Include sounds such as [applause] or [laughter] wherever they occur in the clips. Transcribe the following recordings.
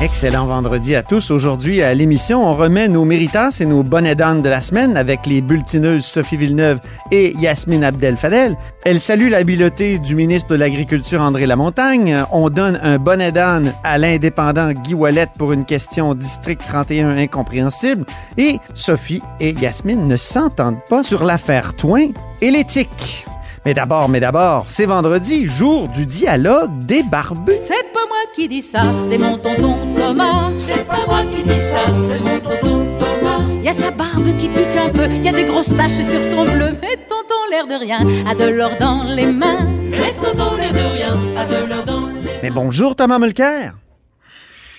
Excellent vendredi à tous. Aujourd'hui, à l'émission, on remet nos méritas et nos bonnets d'âne de la semaine avec les bulletineuses Sophie Villeneuve et Yasmine Abdel-Fadel. Elle salue l'habileté du ministre de l'Agriculture André Lamontagne. On donne un bonnet d'âne à l'indépendant Guy Wallet pour une question District 31 incompréhensible. Et Sophie et Yasmine ne s'entendent pas sur l'affaire Toin et l'éthique. Mais d'abord, mais d'abord, c'est vendredi, jour du dialogue des barbus. C'est pas moi qui dis ça, c'est mon tonton Thomas. C'est pas moi qui dis ça, c'est mon tonton Thomas. Y a sa barbe qui pique un peu, y a des grosses taches sur son bleu. Mais tonton, l'air de rien, a de l'or dans les mains. Mais tonton, l'air de rien, a de l'or dans les mains. Mais bonjour Thomas Mulcair.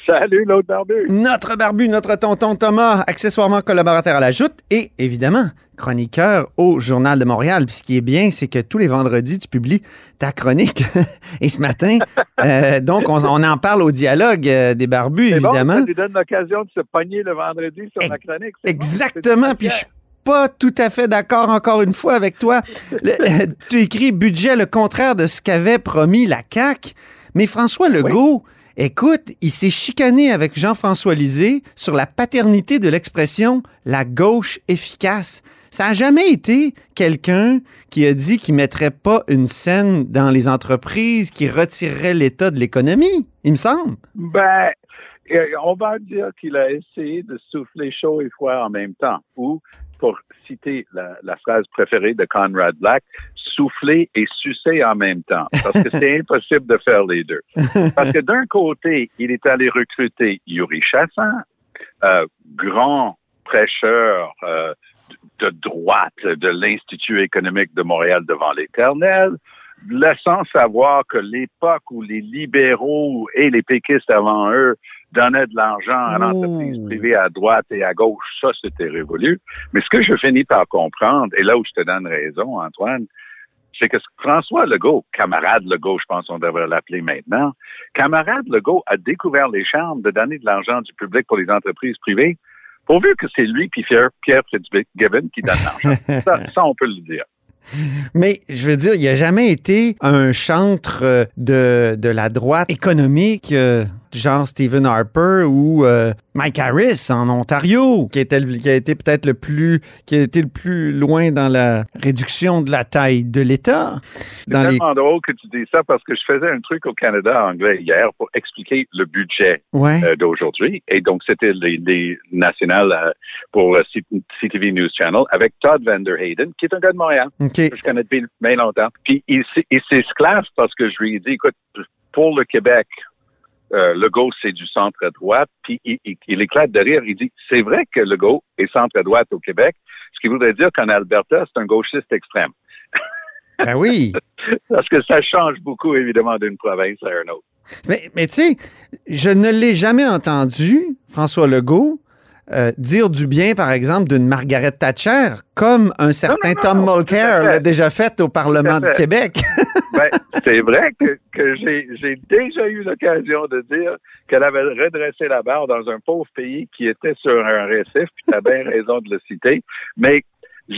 Salut, l'autre barbu. Notre barbu, notre tonton Thomas, accessoirement collaborateur à la Joute et évidemment chroniqueur au Journal de Montréal. Puis ce qui est bien, c'est que tous les vendredis, tu publies ta chronique. [laughs] et ce matin, euh, donc, on, on en parle au dialogue euh, des barbus, C'est bon, évidemment. ça lui donne l'occasion de se pogner le vendredi sur ma chronique. bon, Exactement. Puis je suis pas tout à fait d'accord encore une fois avec toi. Le- tu écris budget le contraire de ce qu'avait promis la CAQ. Mais François Legault, écoute, il s'est chicané avec Jean-François Lisée sur la paternité de l'expression la gauche efficace. Ça n'a jamais été quelqu'un qui a dit qu'il mettrait pas une scène dans les entreprises, qui retirerait l'État de l'économie, il me semble. Ben, euh, on va dire qu'il a essayé de souffler chaud et froid en même temps. Ou, pour citer la, phrase préférée de Conrad Black, souffler et sucer en même temps. Parce que c'est [laughs] impossible de faire les deux. Parce que d'un côté, il est allé recruter Yuri Chassin, euh, grand prêcheur euh, de droite de l'Institut économique de Montréal devant l'Éternel, laissant savoir que l'époque où les libéraux et les péquistes avant eux donnaient de l'argent à l'entreprise Ouh. privée à droite et à gauche, ça c'était révolu. Mais ce que je finis par comprendre, et là où je te donne raison, Antoine, c'est que François Legault, camarade Legault, je pense qu'on devrait l'appeler maintenant, camarade Legault a découvert les charmes de donner de l'argent du public pour les entreprises privées, pourvu que c'est lui puis Pierre, Pierre Fitzgibbon qui donne l'argent. [laughs] ça, ça, on peut le dire. Mais je veux dire, il n'a jamais été un chantre euh, de, de la droite économique, euh, genre Stephen Harper ou euh, Mike Harris en Ontario, qui, était, le- qui a été peut-être le plus, qui a été le plus loin dans la réduction de la taille de l'État. C'est les, tellement drôle que tu dis ça parce que je faisais un truc au Canada anglais hier pour expliquer le budget ouais. euh, d'aujourd'hui. Et donc, c'était les, les nationales euh, pour euh, CTV News Channel avec Todd Vanderhayden, qui est un gars de Montréal. OK. que je connais depuis bien longtemps. Puis il, il s'esclave parce que je lui ai dit, écoute, pour le Québec, euh, Legault, c'est du centre-droite. Puis il, il- il éclate de rire. Il dit, c'est vrai que Legault est centre-droite au Québec, ce qui voudrait dire qu'en Alberta, c'est un gauchiste extrême. Ben oui. [laughs] Parce que ça change beaucoup, évidemment, d'une province à une autre. Mais, mais tu sais, je ne l'ai jamais entendu, François Legault, euh, dire du bien, par exemple, d'une Margaret Thatcher, comme un certain non, Tom non, Mulcair l'a déjà fait au Parlement de. Québec. [laughs] C'est vrai que, j'ai déjà eu l'occasion de dire qu'elle avait redressé la barre dans un pauvre pays qui était sur un récif, puis tu as bien raison de le citer. Mais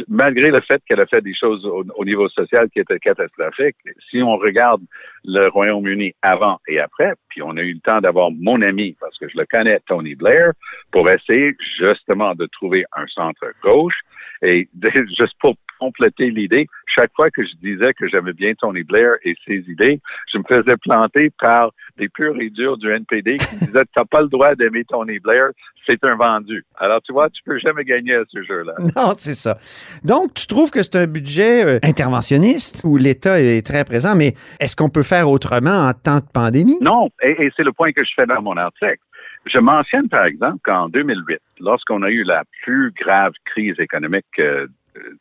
malgré le fait qu'elle a fait des choses au, au niveau social qui étaient catastrophiques, si on regarde le Royaume-Uni avant et après, puis on a eu le temps d'avoir mon ami, parce que je le connais, Tony Blair, pour essayer justement de trouver un centre gauche. Et [laughs] juste pour compléter l'idée, chaque fois que je disais que j'aimais bien Tony Blair et ses idées, je me faisais planter par des purs et durs du NPD qui me disaient T'as pas le droit d'aimer Tony Blair, c'est un vendu. Alors tu vois, tu peux jamais gagner à ce jeu-là. [laughs] Non, c'est ça. Donc, tu trouves que c'est un budget euh, interventionniste où l'État est très présent, mais est-ce qu'on peut faire autrement en temps de pandémie? Non, et, et c'est le point que je fais dans mon article. Je mentionne par exemple qu'en 2008, lorsqu'on a eu la plus grave crise économique euh,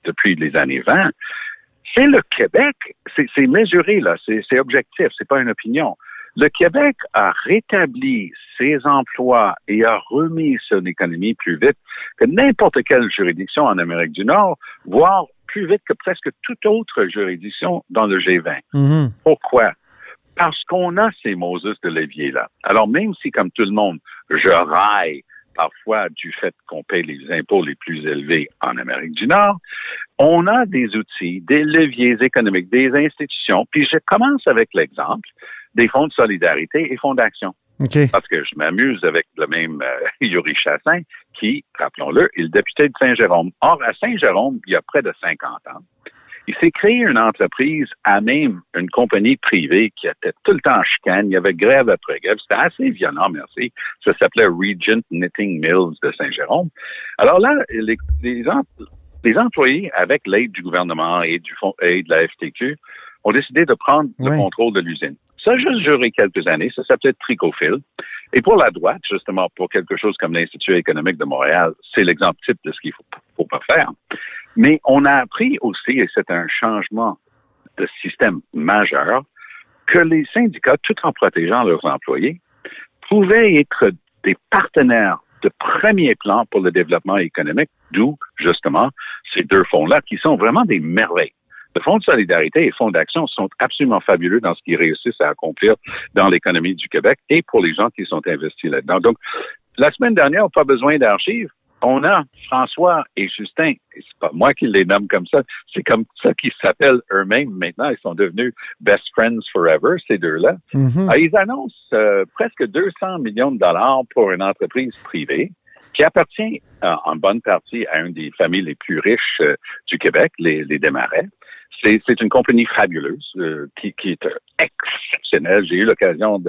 depuis les années 20, c'est le Québec, c'est mesuré là, c'est objectif, c'est pas une opinion. Le Québec a rétabli ses emplois et a remis son économie plus vite que n'importe quelle juridiction en Amérique du Nord, voire plus vite que presque toute autre juridiction dans le G20. Mhm. Pourquoi? parce qu'on a ces Moses de levier-là. Alors, même si, comme tout le monde, je raille parfois du fait qu'on paye les impôts les plus élevés en Amérique du Nord, on a des outils, des leviers économiques, des institutions. Puis je commence avec l'exemple des fonds de solidarité et fonds d'action. Parce que je m'amuse avec le même euh, [laughs] Yuri Chassin, qui, rappelons-le, est le député de Saint-Jérôme. Or, à Saint-Jérôme, il y a près de 50 ans, il s'est créé une entreprise à même une compagnie privée qui était tout le temps en chicane. Il y avait grève après grève. C'était assez violent, merci. Ça s'appelait Regent Knitting Mills de Saint-Jérôme. Alors là, les, les, em- les employés, avec l'aide du gouvernement et du fonds et de la FTQ, ont décidé de prendre le contrôle de l'usine. Ça a juste duré quelques années. Ça s'appelait Tricofil. Et pour la droite, justement, pour quelque chose comme l'Institut économique de Montréal, c'est l'exemple type de ce qu'il faut, faut pas faire. Mais on a appris aussi, et c'est un changement de système majeur, que les syndicats, tout en protégeant leurs employés, pouvaient être des partenaires de premier plan pour le développement économique, d'où, justement, ces deux fonds-là, qui sont vraiment des merveilles. Le Fonds de solidarité et le Fonds d'action sont absolument fabuleux dans ce qu'ils réussissent à accomplir dans l'économie du Québec et pour les gens qui sont investis là-dedans. Donc, la semaine dernière, pas besoin d'archives. On a François et Justin, et c'est pas moi qui les nomme comme ça, c'est comme ça qu'ils s'appellent eux-mêmes maintenant. Ils sont devenus best friends forever, ces deux-là. Mhm. Ah, ils annoncent euh, presque 200 millions de dollars pour une entreprise privée qui appartient euh, en bonne partie à une des familles les plus riches euh, du Québec, les, les Desmarais. C'est, une compagnie fabuleuse euh, qui, qui est exceptionnelle. J'ai eu l'occasion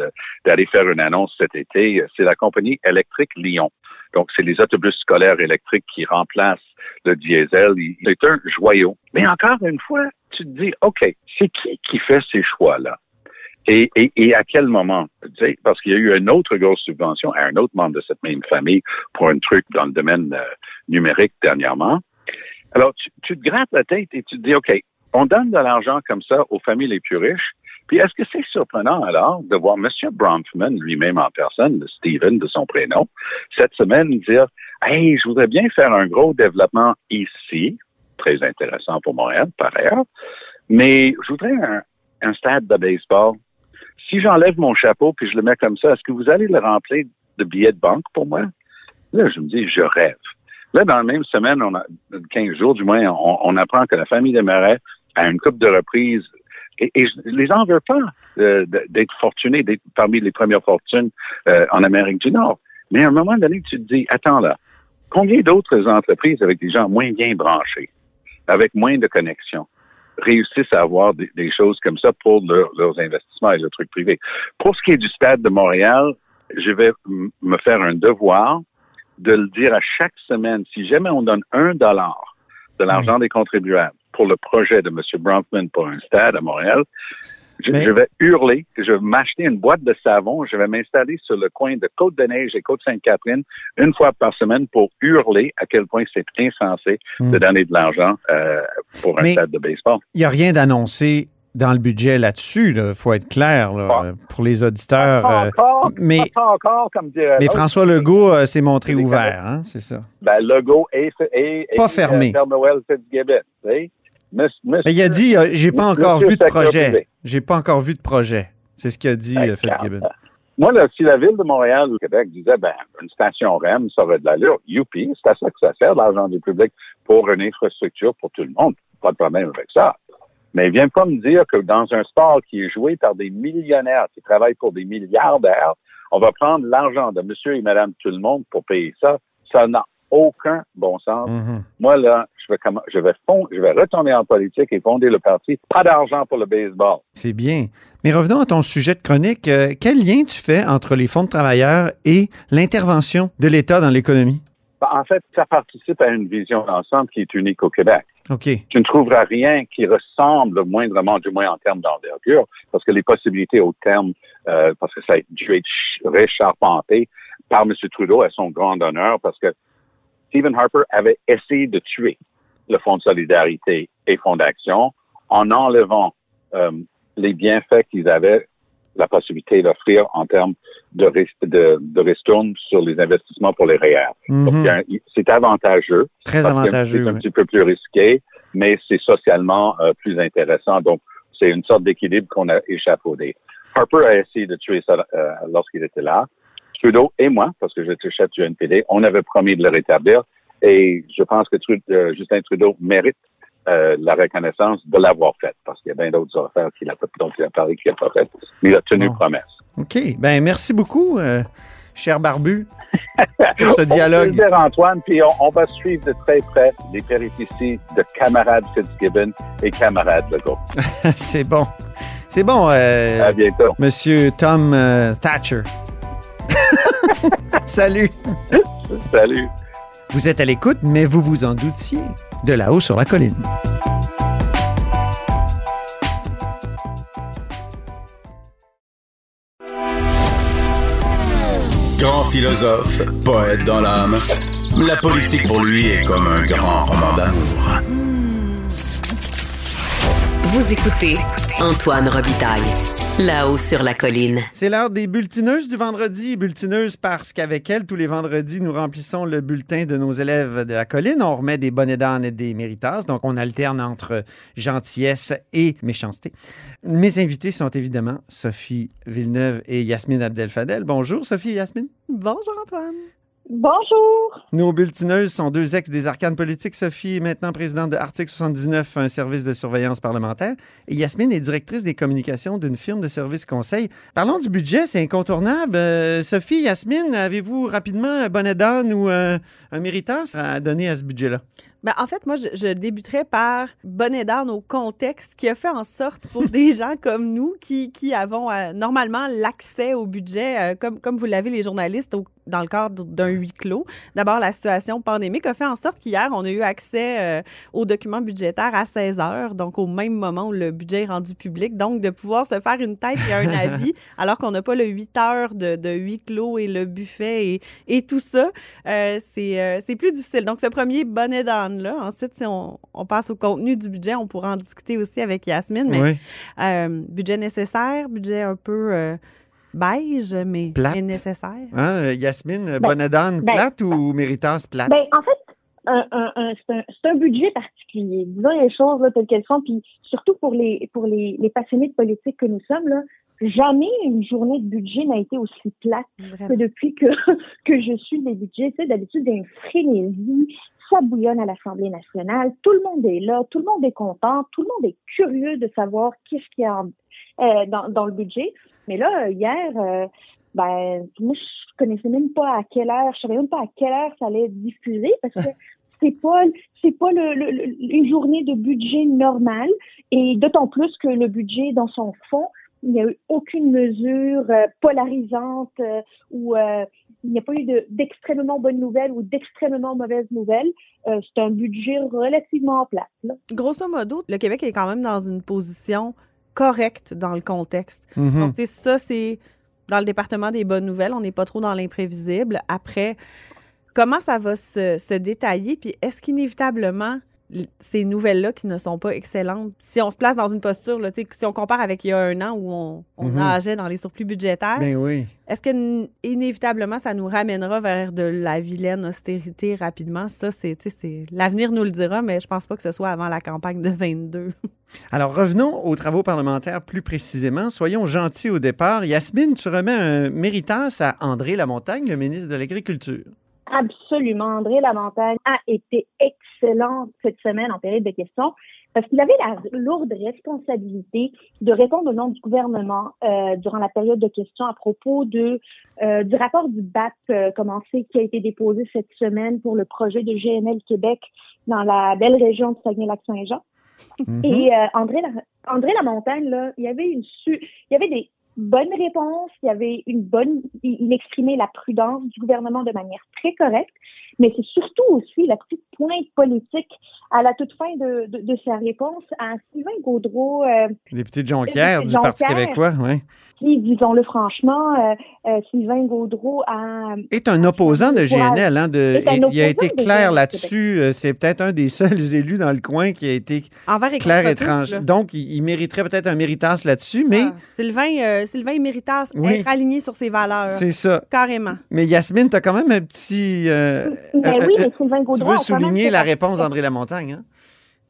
d'aller faire une annonce cet été. C'est la compagnie électrique Lyon. Donc, c'est les autobus scolaires électriques qui remplacent le diesel. C'est un joyau. Mais encore une fois, tu te dis, OK, c'est qui qui fait ces choix-là? Et, et, et à quel moment? Parce qu'il y a eu une autre grosse subvention à un autre membre de cette même famille pour un truc dans le domaine euh, numérique dernièrement. Alors, tu, tu te grattes la tête et tu te dis, OK, on donne de l'argent comme ça aux familles les plus riches. Puis est-ce que c'est surprenant alors de voir M. Bronfman lui-même en personne, le Steven de son prénom, cette semaine dire Hey, je voudrais bien faire un gros développement ici, très intéressant pour Montréal par ailleurs, mais je voudrais un, un stade de baseball. Si j'enlève mon chapeau puis je le mets comme ça, est-ce que vous allez le remplir de billets de banque pour moi? Là, je me dis, je rêve. Là, dans la même semaine, on a 15 jours du moins, on, apprend que la famille des Marais a une coupe de reprises. Et, je les en veux pas euh, de- d'être fortunés, d'être parmi les premières fortunes euh, en Amérique du Nord. Mais à un moment donné, tu te dis, attends là, combien d'autres entreprises avec des gens moins bien branchés, avec moins de connexions, réussissent à avoir des, des choses comme ça pour leur- leurs investissements et le truc privé. Pour ce qui est du stade de Montréal, je vais me faire un devoir de le dire à chaque semaine. Si jamais on donne un dollar de l'argent des contribuables pour le projet de M. Bronfman pour un stade à Montréal, je, Mais- je vais hurler, je vais m'acheter une boîte de savon, je vais m'installer sur le coin de Côte-de-Neige et Côte-Sainte-Catherine une fois par semaine pour hurler à quel point c'est insensé Hmm. de donner de l'argent euh, pour un Mais- stade de baseball. Il n'y a rien d'annoncé dans le budget là-dessus, il faut être clair là, Pas- pour les auditeurs. Pas euh, encore, mais- pas encore, comme dirait mais l'autre. François Legault euh, s'est montré ouvert, hein, c'est ça. Ben, Legault Pas fermé. Père Noël Fitzgibbon, tu sais. Mais il a dit, euh, j'ai pas encore vu de projet. J'ai pas encore vu de projet. C'est ce qu'a dit Ben, Fitzgibbon. Moi, là, si la ville de Montréal ou Québec disait, ben, une station REM, ça aurait de l'allure, youpi, c'est à ça que ça sert, l'argent du public, pour une infrastructure pour tout le monde. Pas de problème avec ça. Mais viens pas me dire que dans un sport qui est joué par des millionnaires qui travaillent pour des milliardaires, on va prendre l'argent de monsieur et madame tout le monde pour payer ça. Ça n'a aucun bon sens. Mhm. Moi, là, je vais, je vais fond- je vais retourner en politique et fonder le parti. Pas d'argent pour le baseball. C'est bien. Mais revenons à ton sujet de chronique. Euh, quel lien tu fais entre les fonds de travailleurs et l'intervention de l'État dans l'économie? Ben, En fait, ça participe à une vision d'ensemble qui est unique au Québec. OK. Tu ne trouveras rien qui ressemble moindrement, du moins en termes d'envergure, parce que les possibilités au terme, euh, parce que ça a dû être ch- récharpenté par M. Trudeau à son grand honneur, parce que Stephen Harper avait essayé de tuer le Fonds de solidarité et Fonds d'action en enlevant euh, les bienfaits qu'ils avaient la possibilité d'offrir en termes de, de, de ristourne sur les investissements pour les REER. A un- c'est avantageux. Très avantageux. C'est un oui. petit peu plus risqué, mais c'est socialement euh, plus intéressant. Donc, c'est une sorte d'équilibre qu'on a échafaudé. Harper a essayé de tuer ça euh, lorsqu'il était là. Trudeau et moi, parce que j'étais chef du NPD, on avait promis de le rétablir. Et je pense que euh, Justin Trudeau mérite euh, la reconnaissance de l'avoir fait, parce qu'il y a bien d'autres affaires qu'il a, dont il a parlé qu'il n'a pas fait. Mais il a tenu Bon. promesse. OK. Ben, merci beaucoup, euh, cher Barbu, [laughs] pour ce dialogue. dire, Antoine, puis on, on va suivre de très près les péripéties de camarade Fitzgibbon et camarade Legault. [laughs] C'est bon. C'est bon, euh, À bientôt. Monsieur Tom Thatcher. [laughs] Salut. Salut. Vous êtes à l'écoute, mais vous vous en doutiez. De là-haut sur la colline. Grand philosophe, poète dans l'âme. La politique pour lui est comme un grand roman d'amour. Vous écoutez Antoine Robitaille. Là-haut sur la colline. C'est l'heure des bulletineuses du vendredi. Bulletineuses parce qu'avec elles, tous les vendredis, nous remplissons le bulletin de nos élèves de la colline. On remet des bonnets d'âne et des méritas. Donc, on alterne entre gentillesse et méchanceté. Mes invités sont évidemment Sophie Villeneuve et Yasmine Abdel-Fadel. Bonjour, Sophie et Yasmine. Bonjour Antoine. Bonjour. Nos bulletineuses sont deux ex des arcanes politiques. Sophie est maintenant présidente de Article 79, un service de surveillance parlementaire. Et Yasmine est directrice des communications d'une firme de services conseil. Parlons du budget, c'est incontournable. Euh, Sophie, Yasmine, avez-vous rapidement un bonnet d'âne ou un, un méritas à donner à ce budget-là? Ben, en fait, moi, je, je débuterais par bonnet d'âne au contexte qui a fait en sorte pour des [laughs] gens comme nous qui, qui avons euh, normalement l'accès au budget, euh, comme, comme vous l'avez les journalistes au- dans le cadre d'un huis clos. D'abord, la situation pandémique a fait en sorte qu'hier, on a eu accès euh, aux documents budgétaires à 16 heures, donc au même moment où le budget est rendu public. Donc, de pouvoir se faire une tête et un [laughs] avis, alors qu'on n'a pas le 8 heures de, de huis clos et le buffet et, et tout ça, euh, c'est euh, c'est plus difficile. Donc, ce premier bonnet d'âne-là. Ensuite, si on, on passe au contenu du budget, on pourra en discuter aussi avec Yasmine. Mais Oui. budget nécessaire, budget un peu beige, mais, Plate. nécessaire. Hein, euh, Yasmine, bonnet d'âne ben, plate ou méritas plate? Ben, en fait, un- un- un- c'est un, budget particulier. Disons les choses là, telles qu'elles sont, puis surtout pour les pour les, les passionnés de politique que nous sommes, là, jamais une journée de budget n'a été aussi plate que depuis que, [laughs] que je suis des budgets. Tu sais, d'habitude, il y a une frénésie, ça bouillonne à l'Assemblée nationale, tout le monde est là, tout le monde est content, tout le monde est curieux de savoir qu'est-ce qu'il y a en- euh, dans, dans le budget. Mais là, hier, euh, ben, moi, je connaissais même pas à quelle heure, je savais même pas à quelle heure ça allait être diffusé parce que [laughs] c'est pas, c'est pas le, le- le- une journée de budget normale et d'autant plus que le budget dans son fond, il n'y a eu aucune mesure euh, polarisante euh, ou euh, il n'y a pas eu de- d'extrêmement bonnes nouvelles ou d'extrêmement mauvaises nouvelles. Euh, c'est un budget relativement plat. Là. Grosso modo, le Québec est quand même dans une position correcte dans le contexte. Donc, tu sais, ça, c'est dans le département des bonnes nouvelles. On n'est pas trop dans l'imprévisible. Après, comment ça va se, se détailler? Puis est-ce qu'inévitablement, ces nouvelles-là qui ne sont pas excellentes, si on se place dans une posture, là, si on compare avec il y a un an où on, on Mhm. nageait dans les surplus budgétaires, Ben oui. est-ce que inévitablement ça nous ramènera vers de la vilaine austérité rapidement? Ça, c'est l'avenir nous le dira, mais je pense pas que ce soit avant la campagne de 22. [laughs] Alors, revenons aux travaux parlementaires plus précisément. Soyons gentils au départ. Yasmine, tu remets un méritas à André Lamontagne, le ministre de l'Agriculture. Absolument. André Lamontagne a été excellent cette semaine en période de questions parce qu'il avait la lourde responsabilité de répondre au nom du gouvernement euh, durant la période de questions à propos de euh, du rapport du BAP euh, commencé qui a été déposé cette semaine pour le projet de GNL Québec dans la belle région de Saguenay-Lac-Saint-Jean. Mhm. Et euh, André, La- André Lamontagne, là, il y avait une su- il y avait des bonnes réponses, il y avait une bonne, il, il exprimait la prudence du gouvernement de manière très correcte, mais c'est surtout aussi la petite pointe politique à la toute fin de, de, de sa réponse à Sylvain Gaudreau, euh, Député de Jonquière du Jonquière. Parti québécois, oui. qui, disons-le franchement, euh, euh, Sylvain Gaudreau a Est un opposant de. GNL. Hein, de, un il a été clair là-dessus. Euh, C'est peut-être un des [laughs] seuls élus dans le coin qui a été Envers et clair et tranché. Donc, il, il mériterait peut-être un méritas là-dessus, mais Ah, Sylvain, euh, Sylvain méritas Oui. être aligné sur ses valeurs. c'est ça. Carrément. Mais Yasmine, tu as quand même un petit... euh, Mais euh, oui, euh, mais Sylvain tu Gaudreau veux quand même souligner la réponse d'André Lamontagne. Hein?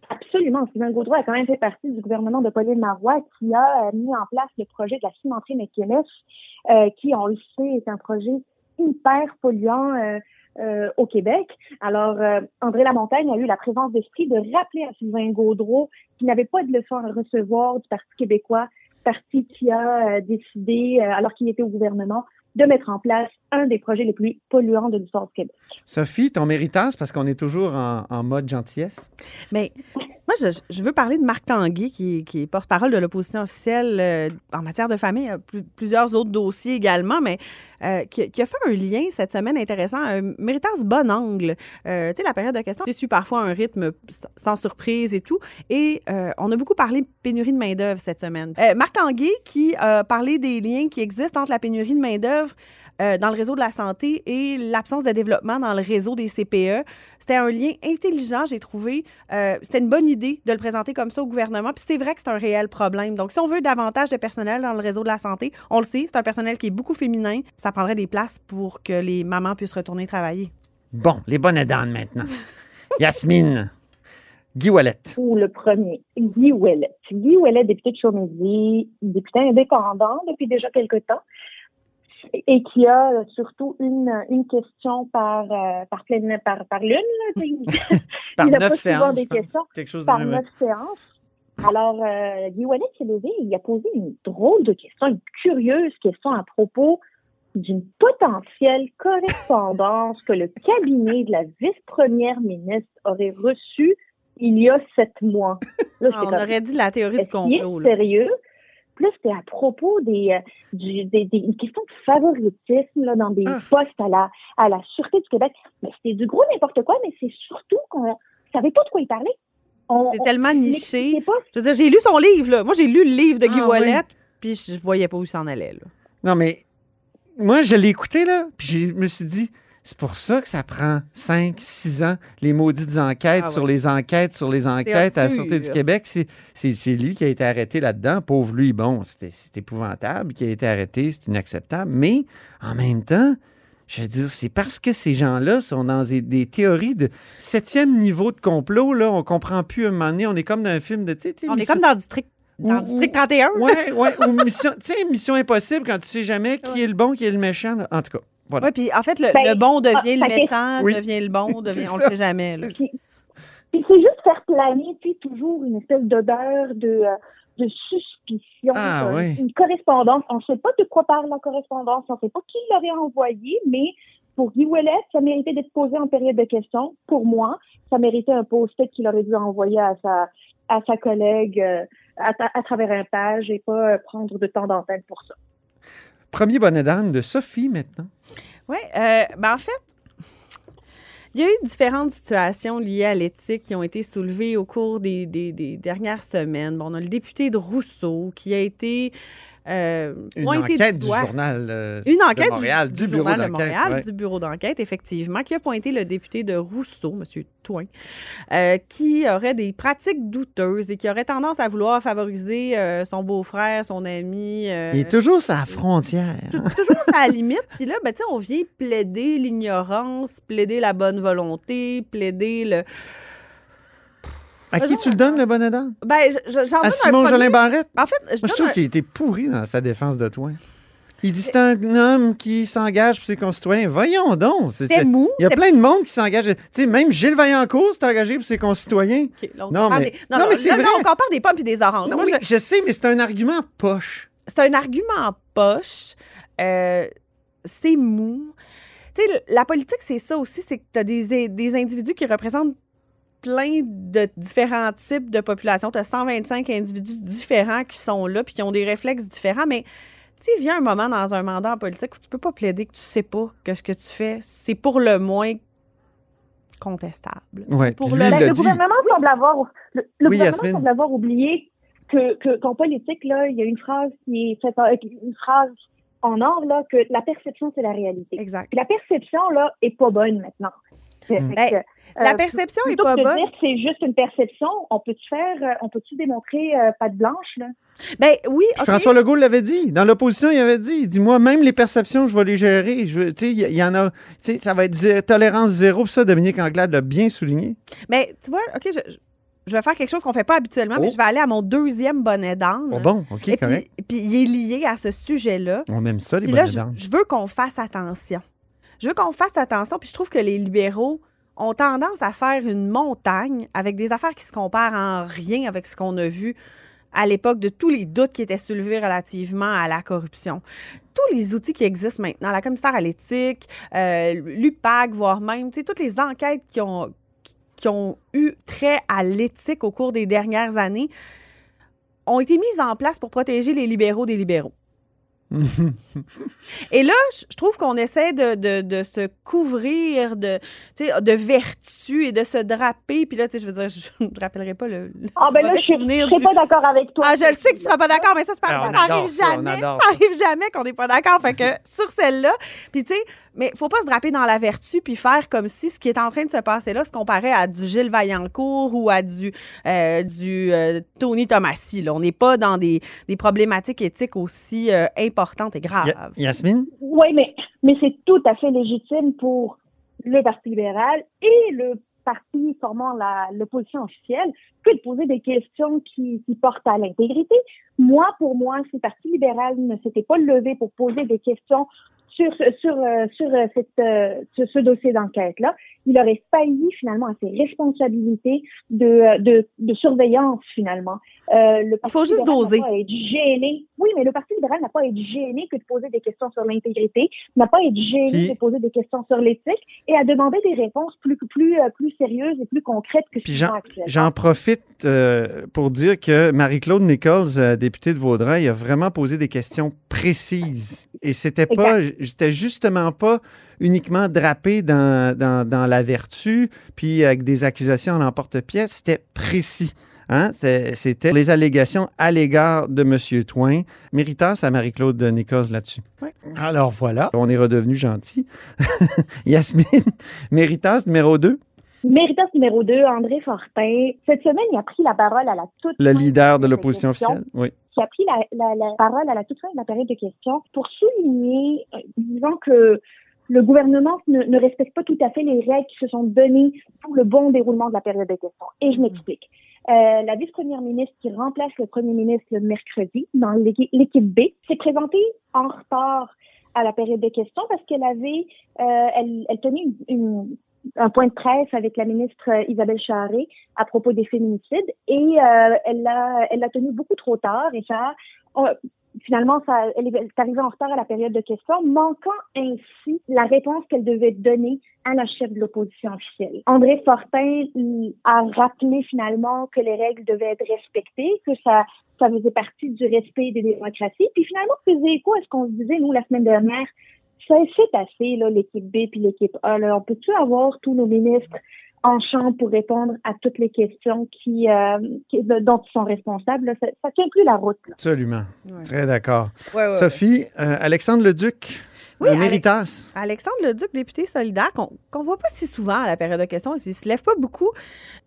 Absolument. Sylvain Gaudreau a quand même fait partie du gouvernement de Pauline Marois qui a euh, mis en place le projet de la cimenterie McKinnis, euh, qui, on le sait, est un projet hyper polluant euh, euh, au Québec. Alors, euh, André Lamontagne a eu la présence d'esprit de rappeler à Sylvain Gaudreau qu'il n'avait pas de leçon à recevoir du Parti québécois, parti qui a euh, décidé, euh, alors qu'il était au gouvernement, de mettre en place un des projets les plus polluants de l'histoire du Québec. Sophie, ton méritas, parce qu'on est toujours en, en mode gentillesse? Mais moi, je, je veux parler de Marc Tanguay, qui, qui est porte-parole de l'opposition officielle euh, en matière de famille, euh, plus- plusieurs autres dossiers également, mais euh, qui, qui a fait un lien cette semaine intéressant, un méritas bon angle. Euh, tu sais, la période de questions, je suis parfois un rythme sans surprise et tout. Et euh, on a beaucoup parlé pénurie de main-d'œuvre cette semaine. Euh, Marc Tanguay qui a parlé des liens qui existent entre la pénurie de main-d'œuvre euh, dans le réseau de la santé et l'absence de développement dans le réseau des CPE. C'était un lien intelligent, j'ai trouvé. Euh, C'était une bonne idée de le présenter comme ça au gouvernement. Puis c'est vrai que c'est un réel problème. Donc, si on veut davantage de personnel dans le réseau de la santé, on le sait, c'est un personnel qui est beaucoup féminin. Ça prendrait des places pour que les mamans puissent retourner travailler. Bon, les bonnes dames maintenant. [laughs] Yasmine, Guy Wallet. Ou le premier, Guy Ouellet. Guy Ouellet, député de Chaumézy, député indépendant depuis déjà quelque temps, et qui a euh, surtout une, une question par, euh, par, pleine, par, par lune. là, tu sais. [laughs] Par Il n'a neuf séances, des questions. Quelque chose de par neuf séances. Alors, euh, Guy Ouellet s'est levé et il a posé une drôle de question, une curieuse question à propos d'une potentielle correspondance que le cabinet de la vice-première ministre aurait reçue il y a sept mois. Là, Ah, on comme, aurait dit la théorie du est-ce qu'il est complot. là. Plus c'était à propos des, euh, du, des, des une question de favoritisme là, dans des Ah. postes à la, à la Sûreté du Québec. Mais c'était du gros n'importe quoi, mais c'est surtout qu'on savait pas de quoi il parlait. C'est tellement niché. pas Je veux dire, j'ai lu son livre. Là. Moi, j'ai lu le livre de Guy Ah, Wallet, oui. puis je voyais pas où il s'en allait. Là. Non, mais moi, je l'ai écouté, là, puis je me suis dit, c'est pour ça que ça prend 5, 6 ans, les maudites enquêtes Ah sur les enquêtes sur les enquêtes à la. Sûreté du Québec. C'est lui qui a été arrêté là-dedans. Pauvre lui, bon, c'est épouvantable qui a été arrêté, c'est inacceptable. Mais en même temps, je veux dire, c'est parce que ces gens-là sont dans des, des théories de septième niveau de complot, là, on comprend plus à un moment donné, on est comme dans un film de, tu sais, tu sais, On est comme dans le district, dans Ou- district ou- 31. Ouais, ouais, ou mission, mission impossible quand tu sais jamais [laughs] qui est le bon, qui est le méchant. là. En tout cas, voilà. Oui, puis en fait, le, Ben, le bon devient ah, le méchant, Oui. devient le bon, [laughs] devient, C'est on ça. le sait jamais. Puis, puis c'est juste faire planer, tu sais, toujours une espèce d'odeur de, euh, de suspicion, Ah, euh, oui. une correspondance. On ne sait pas de quoi parle la correspondance, on ne sait pas qui l'aurait envoyé, mais pour Guy Ouellet, ça méritait d'être posé en période de questions. Pour moi, ça méritait un post-it qu'il aurait dû envoyer à sa, à sa collègue euh, à, à travers un page et pas euh, prendre de temps d'antenne pour ça. Premier bonnet d'âne de Sophie maintenant. Oui, ben en fait, il y a eu différentes situations liées à l'éthique qui ont été soulevées au cours des, des- des dernières semaines. Bon, on a le député de Rousseau qui a été euh, Une pointé enquête du journal euh, Une de Montréal, du, du, bureau Journal de d'enquête. Montréal, ouais. du bureau d'enquête, effectivement, qui a pointé le député de Rousseau, M. Toin, euh, qui aurait des pratiques douteuses et qui aurait tendance à vouloir favoriser euh, son beau-frère, son ami. euh, Il est toujours sa frontière. tou- toujours à la limite. Puis là, ben, on vient plaider l'ignorance, plaider la bonne volonté, plaider le. À qui tu le donnes, le bonnet d'âne? Ben, j'en À Simon. Jolin Barrette? En fait, je Moi, je donne trouve un- qu'il été pourri dans sa défense de toi. Il dit c'est un homme qui s'engage pour ses concitoyens. Voyons donc. c'est- mou. Il y a plein de monde qui s'engage. Tu sais, même Gilles Vaillancourt s'est engagé pour ses concitoyens. Là, Non, mais- des- non, non, mais c'est vrai. on compare des pommes et des oranges. Non, Moi, oui, je- je sais, mais c'est un argument poche. c'est un argument poche. Euh, c'est mou. Tu sais, la politique, c'est ça aussi, c'est que tu as des, des individus qui représentent plein de différents types de populations. Tu as 125 individus différents qui sont là puis qui ont des réflexes différents, mais tu sais, vient un moment dans un mandat en politique où tu peux pas plaider que tu sais pas que ce que tu fais, c'est pour le moins contestable. Ouais, Pour le- Ben, le dit. gouvernement semble avoir le, le Oui, gouvernement Yasmine. semble avoir oublié que que- qu'en politique là, il y a une phrase qui est faite en- une phrase en or là que la perception c'est la réalité. Exact. Puis la perception là est pas bonne maintenant. Mm. que, La euh, perception est pas que de bonne. dire que c'est juste une perception, on peut-tu faire, euh, on peut-tu démontrer euh, patte blanche là? Ben oui. François Legault l'avait dit. Dans l'opposition, il avait dit, il dit, moi, même les perceptions, je vais les gérer. Je il y, en a, tu sais, ça va être zé- tolérance zéro. Puis ça, Dominique Anglade l'a bien souligné. Mais tu vois, OK, je, je- je vais faire quelque chose qu'on fait pas habituellement, mais Oh. je vais aller à mon deuxième bonnet d'âne. Oh bon, OK, Et correct. puis, puis il est lié à ce sujet-là. On aime ça, les Puis bonnets je, d'âne. je veux qu'on fasse attention. Je veux qu'on fasse attention, puis je trouve que les libéraux ont tendance à faire une montagne avec des affaires qui se comparent en rien avec ce qu'on a vu à l'époque de tous les doutes qui étaient soulevés relativement à la corruption. Tous les outils qui existent maintenant, la commissaire à l'éthique, euh, l'UPAC, voire même, toutes les enquêtes qui ont, qui ont eu trait à l'éthique au cours des dernières années ont été mises en place pour protéger les libéraux des libéraux. Et là, je trouve qu'on essaie de, de, de se couvrir de, tu sais, de vertu et de se draper. Puis là, tu sais, je veux dire, [laughs] je ne rappellerai pas le, le Ah, ben là, je ne serais du- pas d'accord avec toi. Ah, je le sais que tu ne seras pas d'accord, mais ça, c'est pas Ah, grave. Ça adore arrive ça, on jamais. Ça ça. arrive jamais qu'on n'est pas d'accord. Fait que [laughs] sur celle-là, puis tu sais, mais faut pas se draper dans la vertu puis faire comme si ce qui est en train de se passer là se comparait à du Gilles Vaillancourt ou à du, euh, du euh, Tony Tomassi. Là. On n'est pas dans des, des problématiques éthiques aussi euh, importantes et graves. Ya- Yasmine? Oui, mais, mais c'est tout à fait légitime pour le Parti libéral et le parti formant la- l'opposition officielle que de poser des questions qui, qui portent à l'intégrité. Moi, pour moi, si le Parti libéral ne s'était pas levé pour poser des questions sur, ce- sur, euh, sur, euh, cette, euh, ce, dossier d'enquête-là, il aurait failli finalement à ses responsabilités de, de, de surveillance finalement. Euh, le Parti faut juste doser. pas à être gêné. Oui, mais le Parti libéral n'a pas à être gêné que de poser des questions sur l'intégrité, n'a pas à être gêné Puis- de poser des questions sur l'éthique et à demander des réponses plus plus plus sérieuses et plus concrètes que ce j'en, a profite euh, pour dire que Marie-Claude Nichols, députée de Vaudreuil, a vraiment posé des questions précises. Et c'était pas, c'était justement pas uniquement drapé dans, dans, dans la vertu, puis avec des accusations en emporte-pièce, c'était précis. Hein? C'était les allégations à l'égard de M. Twain. Méritas à Marie-Claude Nichols là-dessus. Oui. Alors voilà, on est redevenu gentil. [laughs] Yasmine, Méritas numéro 2. Méritas numéro 2, André Fortin. Cette semaine, il a pris la parole à la toute Le fin leader de la l'opposition officielle. Oui. qui a pris la, la, la parole à la toute fin de la période de questions pour souligner, euh, disant que le gouvernement ne, ne respecte pas tout à fait les règles qui se sont données pour le bon déroulement de la période de questions. Et je m'explique. Euh, la vice-première ministre qui remplace le premier ministre le mercredi dans l'équipe l'équipe B s'est présentée en retard à la période de questions parce qu'elle avait, euh, elle, elle tenait une, une- un point de presse avec la ministre euh, Isabelle Charré à propos des féminicides et euh, elle l'a elle l'a tenu beaucoup trop tard et ça finalement ça elle est arrivée en retard à la période de questions manquant ainsi la réponse qu'elle devait donner à la chef de l'opposition officielle. André Fortin a rappelé finalement que les règles devaient être respectées, que ça ça faisait partie du respect des démocraties puis finalement faisait écho à ce qu'on disait nous la semaine dernière c'est assez là l'équipe B puis l'équipe A là on peut-tu avoir tous nos ministres en chambre pour répondre à toutes les questions qui, euh, qui- dont ils sont responsables. là? Ça, ça tient plus la route. là. Absolument. Ouais. Très d'accord. Ouais, ouais, ouais. Sophie, euh, Alexandre Leduc, Oui, Alex- Méritas. Alexandre Leduc, député solidaire, qu'on qu'on voit pas si souvent à la période de questions, il se lève pas beaucoup,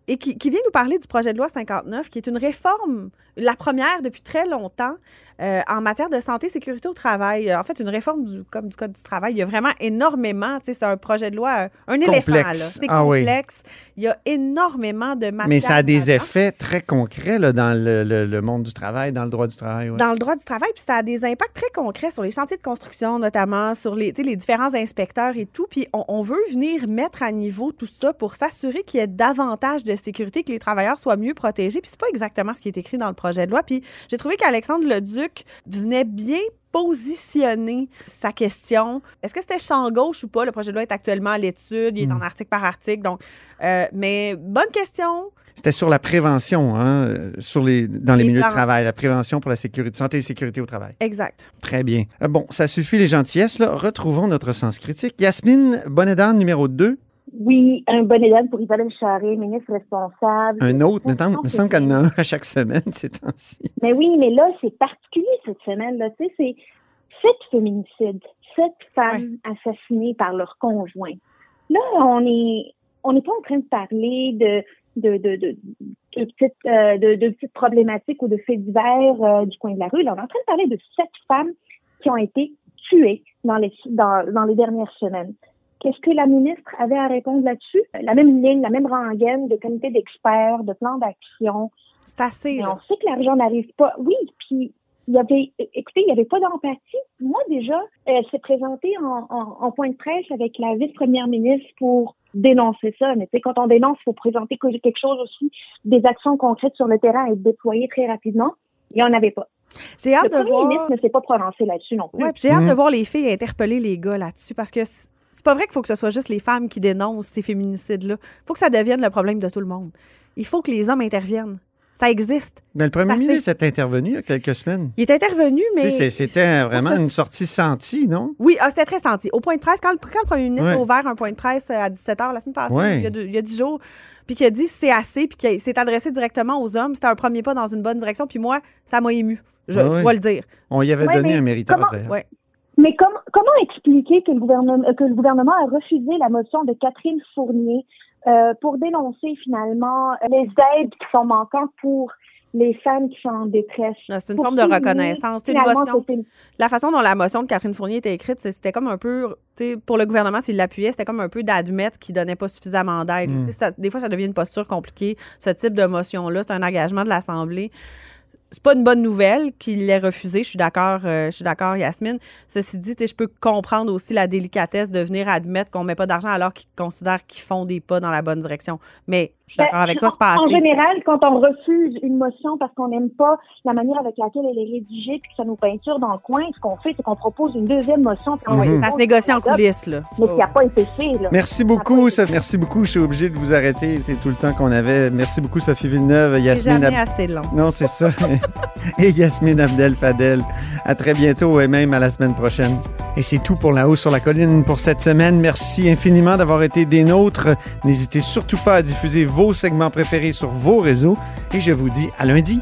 et qui, qui vient nous parler du projet de loi 59, qui est une réforme, la première depuis très longtemps, euh, en matière de santé et sécurité au travail. En fait, une réforme du, comme du Code du travail. Il y a vraiment énormément, tu sais, c'est un projet de loi, euh, un éléphant. Complexe. C'est Ah oui. complexe. Il y a énormément de matière. Mais ça a des effets très concrets là, dans le, le- le monde du travail, dans le droit du travail. ouais. dans le droit du travail, puis ça a des impacts très concrets sur les chantiers de construction, notamment sur les, les différents inspecteurs et tout. Puis on, on veut venir mettre à niveau tout ça pour s'assurer qu'il y ait davantage de sécurité, que les travailleurs soient mieux protégés. Puis c'est pas exactement ce qui est écrit dans le projet de loi. Puis j'ai trouvé qu'Alexandre Leduc venait bien positionner sa question. Est-ce que c'était champ gauche ou pas? Le projet de loi est actuellement à l'étude, il est en article par article. Donc, euh, mais bonne question. C'était sur la prévention, hein, sur les, dans les, Les milieux de travail, la prévention pour la sécurité, santé et sécurité au travail. Exact. Très bien. Euh, bon, ça suffit les gentillesses. Là. Retrouvons notre sens critique. Yasmine Bonnedan, numéro 2. Oui, un bon élève pour Isabelle Charré, ministre responsable. Un autre. Non, il me semble qu'il y en a un à chaque semaine [laughs] ces temps-ci. Mais oui, mais là, c'est particulier cette semaine. Là, tu sais, c'est sept féminicides, sept femmes assassinées par leur conjoint. Là, on est, on n'est pas en train de parler de de, de, de, de petites, euh, de, de petites problématiques ou de faits divers euh, du coin de la rue. Là, on est en train de parler de sept femmes qui ont été tuées dans les, dans, dans les dernières semaines. Qu'est-ce que la ministre avait à répondre là-dessus? La même ligne, la même rengaine de comité d'experts, de plans d'action. C'est assez. Mais on sait que l'argent n'arrive pas. Oui, puis il y avait, écoutez, il n'y avait pas d'empathie. Moi, déjà, elle s'est présentée en, en- en point de presse avec la vice-première ministre pour dénoncer ça. Mais tu sais, quand on dénonce, il faut présenter que- quelque chose aussi, des actions concrètes sur le terrain et déployer très rapidement. Il n'y en avait pas. J'ai hâte Le de premier voir. ministre ne s'est pas prononcé là-dessus non plus. Ouais, j'ai hâte de voir les filles interpeller les gars là-dessus parce que c'est pas vrai qu'il faut que ce soit juste les femmes qui dénoncent ces féminicides-là. Il faut que ça devienne le problème de tout le monde. Il faut que les hommes interviennent. Ça existe. Mais le premier ministre est intervenu il y a quelques semaines. Il est intervenu, mais. C'était vraiment ça- une sortie sentie, non? Oui, ah, c'était très senti. Au point de presse, quand le, quand le premier ministre Ouais. a ouvert un point de presse euh, à 17h la semaine passée, Ouais. il, y a deux- il y a 10 jours, puis qu'il a dit c'est assez, puis qu'il s'est adressé directement aux hommes, c'était un premier pas dans une bonne direction, puis moi, ça m'a ému. Je, Ouais, je ouais. dois le dire. On y avait Ouais, donné mais un méritage, comment- d'ailleurs. Ouais. Mais comme- comment expliquer que le gouvernement que le gouvernement a refusé la motion de Catherine Fournier euh, pour dénoncer finalement les aides qui sont manquantes pour les femmes qui sont en détresse? C'est une Pour forme de reconnaissance. Une motion. une- La façon dont la motion de Catherine Fournier était écrite, c'était comme un peu, tu sais, pour le gouvernement, s'il l'appuyait, c'était comme un peu d'admettre qu'il donnait pas suffisamment d'aide. Mm. Ça- Des fois, ça devient une posture compliquée. Ce type de motion-là, c'est un engagement de l'Assemblée. C'est pas une bonne nouvelle qu'il l'ait refusé. Je suis d'accord, euh, je suis d'accord, Yasmine. Ceci dit, je peux comprendre aussi la délicatesse de venir admettre qu'on met pas d'argent alors qu'ils considèrent qu'ils font des pas dans la bonne direction. Mais je suis d'accord Ben, avec toi, c'est pas En assez. général, quand on refuse une motion parce qu'on n'aime pas la manière avec laquelle elle est rédigée puis que ça nous peinture dans le coin, ce qu'on fait, c'est qu'on propose une deuxième motion. puis on ça se négocie en coulisses, là. Mais qui n'a pas été fait. Là. Merci beaucoup, été Sophie. Merci beaucoup. Je suis obligé de vous arrêter. C'est tout le temps qu'on avait. Merci beaucoup, Sophie Villeneuve, C'est Yasmine. jamais Ab- assez long. Non, c'est ça. [laughs] [laughs] Et Yasmine Abdel Fadel. À très bientôt et même à la semaine prochaine. Et c'est tout pour La Haut sur la Colline pour cette semaine. Merci infiniment d'avoir été des nôtres. N'hésitez surtout pas à diffuser vos segments préférés sur vos réseaux. Et je vous dis à lundi.